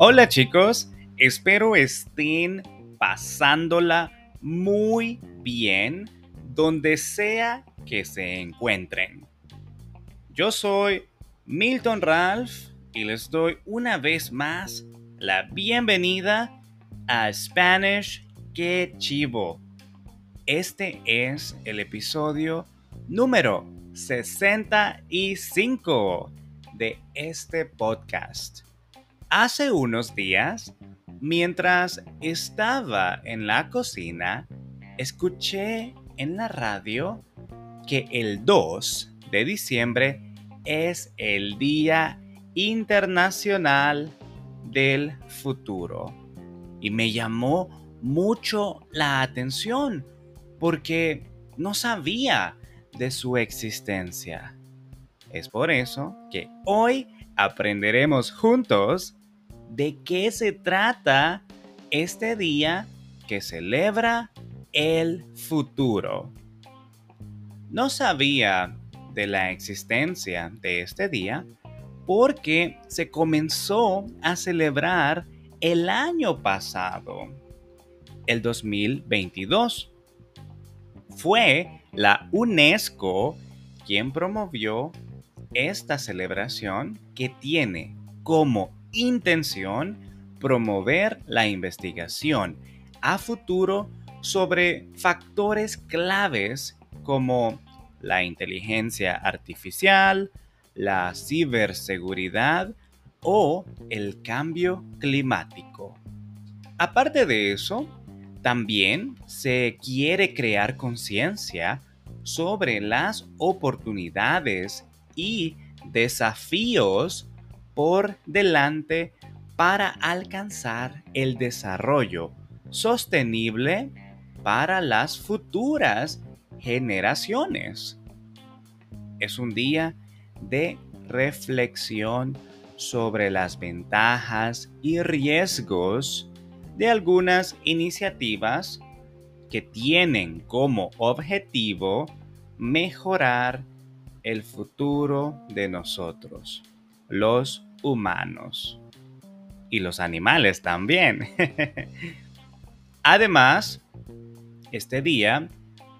Hola chicos, espero estén pasándola muy bien donde sea que se encuentren. Yo soy Milton Ralph y les doy una vez más la bienvenida a Spanish Que Chivo. Este es el episodio número 65 de este podcast. Hace unos días, mientras estaba en la cocina, escuché en la radio que el 2 de diciembre es el Día Internacional del Futuro. Y me llamó mucho la atención porque no sabía de su existencia. Es por eso que hoy aprenderemos juntos de qué se trata este día que celebra el futuro. No sabía de la existencia de este día porque se comenzó a celebrar el año pasado, el 2022. Fue la UNESCO quien promovió esta celebración que tiene como intención promover la investigación a futuro sobre factores claves como la inteligencia artificial, la ciberseguridad o el cambio climático. Aparte de eso, también se quiere crear conciencia sobre las oportunidades y desafíos por delante para alcanzar el desarrollo sostenible para las futuras generaciones. Es un día de reflexión sobre las ventajas y riesgos de algunas iniciativas que tienen como objetivo mejorar el futuro de nosotros, los humanos y los animales también. Además, este día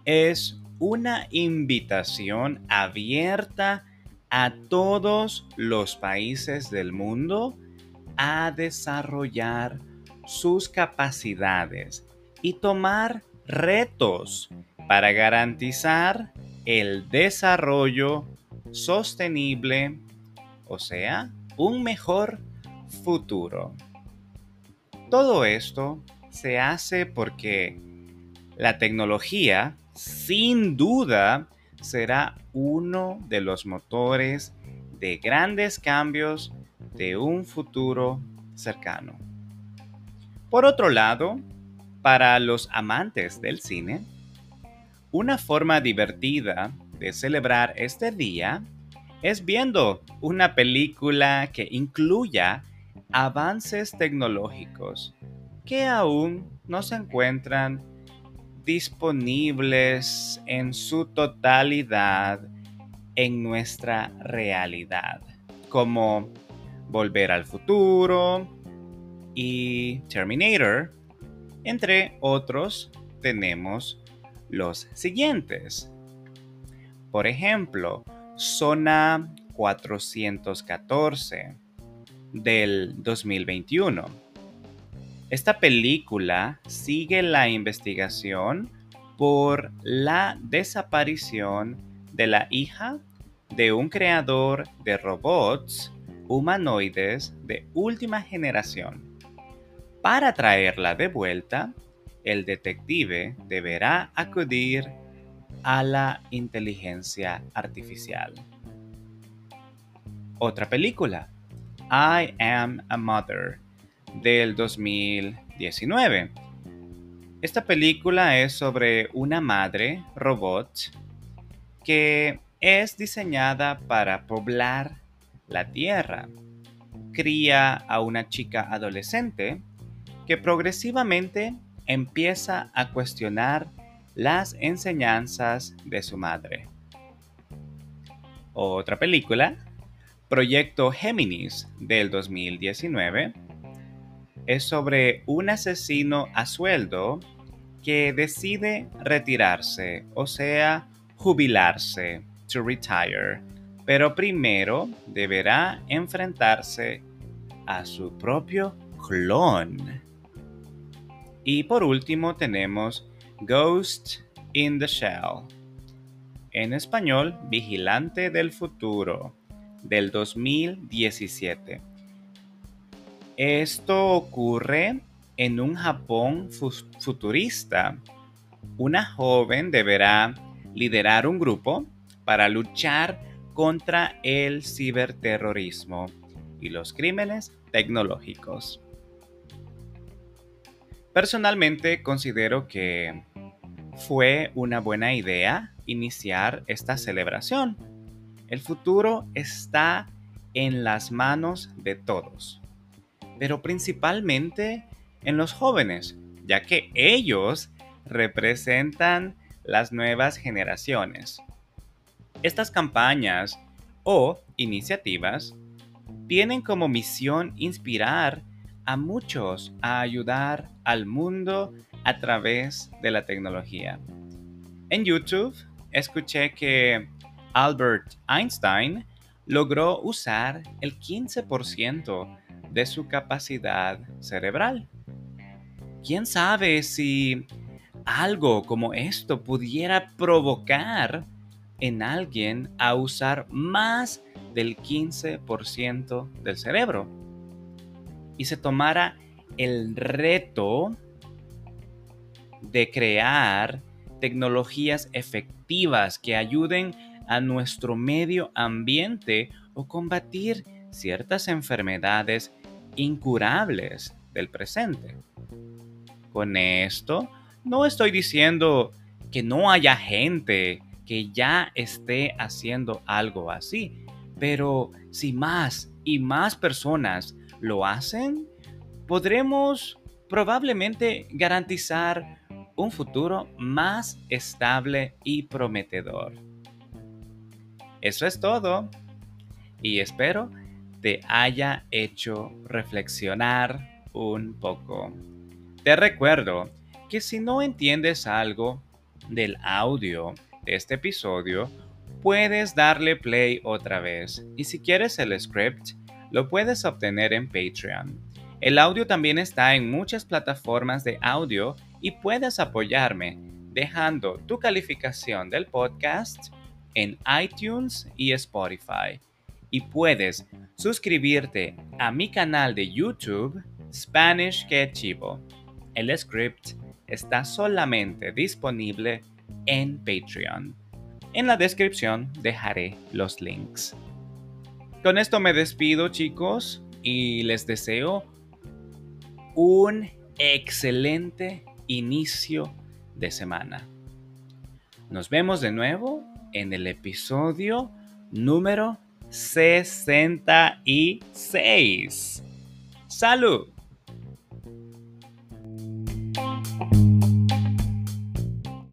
es una invitación abierta a todos los países del mundo a desarrollar sus capacidades y tomar retos para garantizar el desarrollo sostenible, o sea, un mejor futuro. Todo esto se hace porque la tecnología, sin duda, será uno de los motores de grandes cambios de un futuro cercano. Por otro lado, para los amantes del cine, una forma divertida de celebrar este día es viendo una película que incluya avances tecnológicos que aún no se encuentran disponibles en su totalidad en nuestra realidad, como Volver al Futuro y Terminator. Entre otros, tenemos los siguientes. Por ejemplo, Zona 414 del 2021 esta película sigue la investigación por la desaparición de la hija de un creador de robots humanoides de última generación. Para traerla de vuelta, el detective deberá acudir a la inteligencia artificial. Otra película, I Am a Mother, del 2019. Esta película es sobre una madre robot que es diseñada para poblar la Tierra. Cría a una chica adolescente que progresivamente empieza a cuestionar las enseñanzas de su madre. Otra película, Proyecto Géminis del 2019, es sobre un asesino a sueldo que decide retirarse, o sea, jubilarse, to retire, pero primero deberá enfrentarse a su propio clon. Y por último tenemos Ghost in the Shell. En español, Vigilante del Futuro, del 2017. Esto ocurre en un Japón futurista. Una joven deberá liderar un grupo para luchar contra el ciberterrorismo y los crímenes tecnológicos. Personalmente considero que fue una buena idea iniciar esta celebración. El futuro está en las manos de todos, pero principalmente en los jóvenes, ya que ellos representan las nuevas generaciones. Estas campañas o iniciativas tienen como misión inspirar a muchos a ayudar al mundo a través de la tecnología. En YouTube escuché que Albert Einstein logró usar el 15% de su capacidad cerebral. ¿Quién sabe si algo como esto pudiera provocar en alguien a usar más del 15% del cerebro y se tomara el reto de crear tecnologías efectivas que ayuden a nuestro medio ambiente o combatir ciertas enfermedades incurables del presente. Con esto, no estoy diciendo que no haya gente que ya esté haciendo algo así, pero si más y más personas lo hacen, podremos probablemente garantizar un futuro más estable y prometedor. Eso es todo y espero te haya hecho reflexionar un poco. Te recuerdo que si no entiendes algo del audio de este episodio, puedes darle play otra vez. Y si quieres el script, lo puedes obtener en Patreon. El audio también está en muchas plataformas de audio y puedes apoyarme dejando tu calificación del podcast en iTunes y Spotify. Y puedes suscribirte a mi canal de YouTube Spanish que. El script está solamente disponible en Patreon. En la descripción dejaré los links. Con esto me despido chicos y les deseo un excelente inicio de semana. Nos vemos de nuevo en el episodio número 66. ¡Salud!